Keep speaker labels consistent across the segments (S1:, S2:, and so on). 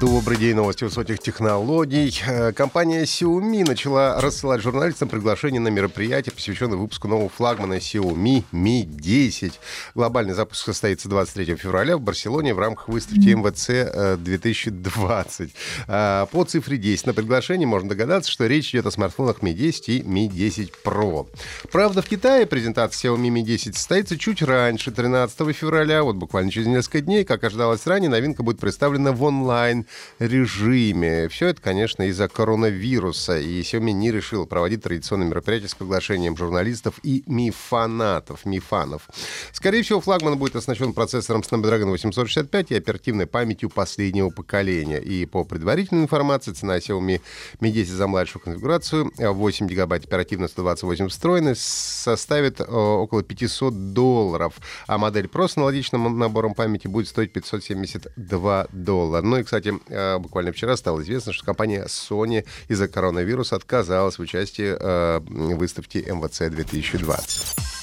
S1: Добрый день, новости высоких технологий. Э, компания Xiaomi начала рассылать журналистам приглашение на мероприятие, посвященное выпуску нового флагмана Xiaomi Mi 10. Глобальный запуск состоится 23 февраля в Барселоне в рамках выставки МВЦ 2020. Э, э, по цифре 10 на приглашении можно догадаться, что речь идет о смартфонах Mi 10 и Mi 10 Pro. Правда, в Китае презентация Xiaomi Mi 10 состоится чуть раньше, 13 февраля, вот буквально через несколько дней. Как ожидалось ранее, новинка будет представлена в онлайн режиме. Все это, конечно, из-за коронавируса. И Xiaomi не решила проводить традиционное мероприятие с приглашением журналистов и мифанатов, мифанов. Скорее всего, флагман будет оснащен процессором Snapdragon 865 и оперативной памятью последнего поколения. И по предварительной информации, цена Xiaomi Mi 10 за младшую конфигурацию 8 гигабайт оперативно 128 встроенной составит э, около 500 долларов, а модель Pro с аналогичным набором памяти будет стоить 572 доллара. Ну и, кстати, Э, буквально вчера стало известно, что компания Sony из-за коронавируса отказалась в участии э, в выставке МВЦ 2020.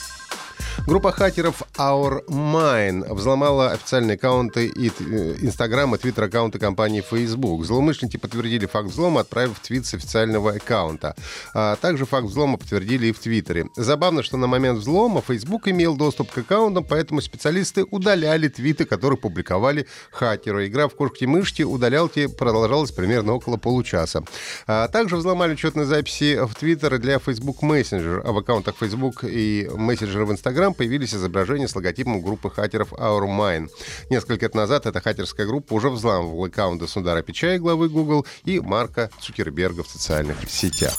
S1: Группа хакеров Our Mine взломала официальные аккаунты и э, Инстаграм и Твиттер аккаунты компании Facebook. Злоумышленники подтвердили факт взлома, отправив твит с официального аккаунта. А также факт взлома подтвердили и в Твиттере. Забавно, что на момент взлома Facebook имел доступ к аккаунтам, поэтому специалисты удаляли твиты, которые публиковали хакеры. Игра в кошки-мышки удалялки продолжалась примерно около получаса. А также взломали учетные записи в Твиттер для Facebook Messenger, а в аккаунтах Facebook и мессенджера в Instagram появились изображения с логотипом группы хакеров Our Mine. Несколько лет назад эта хакерская группа уже взламывала аккаунты Сундара Пичая, главы Google, и Марка Цукерберга в социальных сетях.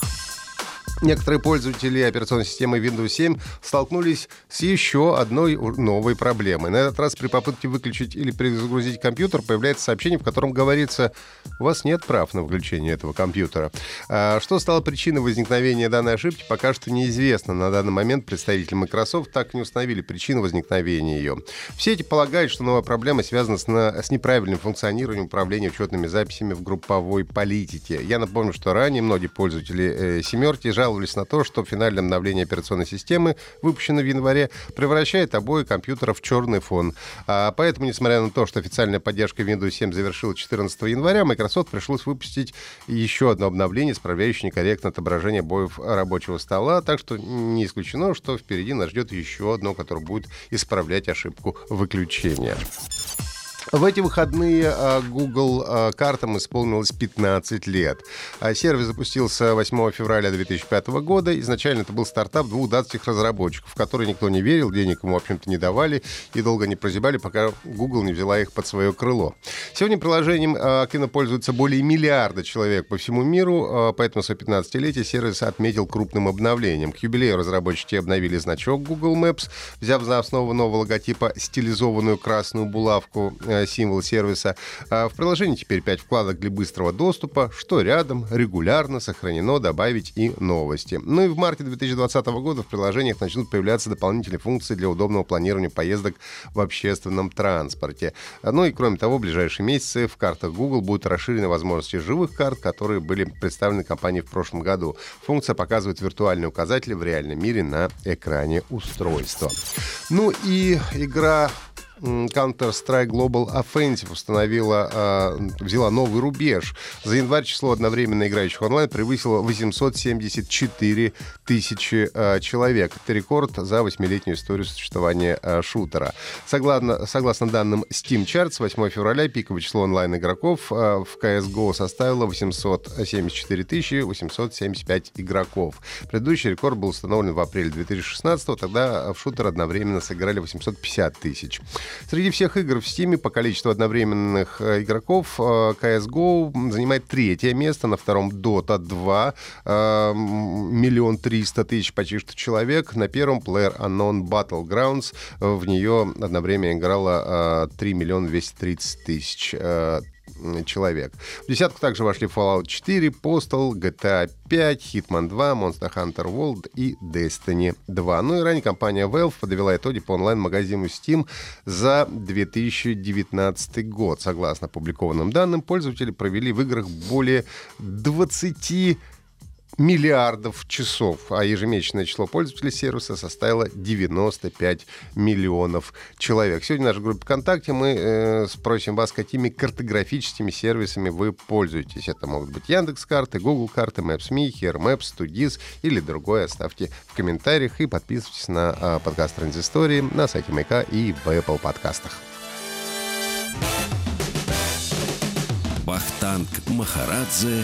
S1: Некоторые пользователи операционной системы Windows 7 столкнулись с еще одной новой проблемой. На этот раз при попытке выключить или перезагрузить компьютер появляется сообщение, в котором говорится, у вас нет прав на включение этого компьютера. А что стало причиной возникновения данной ошибки, пока что неизвестно. На данный момент представители Microsoft так и не установили причину возникновения ее. Все эти полагают, что новая проблема связана с, на, с неправильным функционированием управления учетными записями в групповой политике. Я напомню, что ранее многие пользователи э, семерки жаловались жаловались на то, что финальное обновление операционной системы, выпущенное в январе, превращает обои компьютеров в черный фон. А поэтому, несмотря на то, что официальная поддержка Windows 7 завершилась 14 января, Microsoft пришлось выпустить еще одно обновление, исправляющее некорректное отображение обоев рабочего стола. Так что не исключено, что впереди нас ждет еще одно, которое будет исправлять ошибку выключения. В эти выходные а, Google а, картам исполнилось 15 лет. А, сервис запустился 8 февраля 2005 года. Изначально это был стартап двух датских разработчиков, в которые никто не верил, денег ему, в общем-то, не давали и долго не прозябали, пока Google не взяла их под свое крыло. Сегодня приложением активно пользуется более миллиарда человек по всему миру, поэтому свое 15-летие сервис отметил крупным обновлением. К юбилею разработчики обновили значок Google Maps, взяв за основу нового логотипа стилизованную красную булавку Э, символ сервиса. А в приложении теперь 5 вкладок для быстрого доступа, что рядом, регулярно сохранено, добавить и новости. Ну и в марте 2020 года в приложениях начнут появляться дополнительные функции для удобного планирования поездок в общественном транспорте. Ну и кроме того, в ближайшие месяцы в картах Google будут расширены возможности живых карт, которые были представлены компанией в прошлом году. Функция показывает виртуальные указатели в реальном мире на экране устройства. Ну и игра Counter-Strike Global Offensive установила, э, взяла новый рубеж. За январь число одновременно играющих онлайн превысило 874 тысячи э, человек. Это рекорд за восьмилетнюю историю существования э, шутера. Согласно, согласно данным Steam Charts, 8 февраля пиковое число онлайн-игроков в CSGO составило 874 875 игроков. Предыдущий рекорд был установлен в апреле 2016 тогда в шутер одновременно сыграли 850 тысяч. Среди всех игр в Steam по количеству одновременных э, игроков э, CSGO занимает третье место, на втором Dota 2, э, миллион триста тысяч почти что человек, на первом Player Unknown Battlegrounds, в нее одновременно играло 3 миллиона 230 тысяч человек. В десятку также вошли Fallout 4, Postal, GTA 5, Hitman 2, Monster Hunter World и Destiny 2. Ну и ранее компания Valve подвела итоги по онлайн-магазину Steam за 2019 год. Согласно опубликованным данным, пользователи провели в играх более 20 миллиардов часов, а ежемесячное число пользователей сервиса составило 95 миллионов человек. Сегодня в нашей группе ВКонтакте мы э, спросим вас, какими картографическими сервисами вы пользуетесь. Это могут быть Яндекс карты, Google карты, Maps.me, Here Maps, Tudis или другое. Оставьте в комментариях и подписывайтесь на э, подкаст Транзистории на сайте Майка и в Apple подкастах.
S2: Бахтанг Махарадзе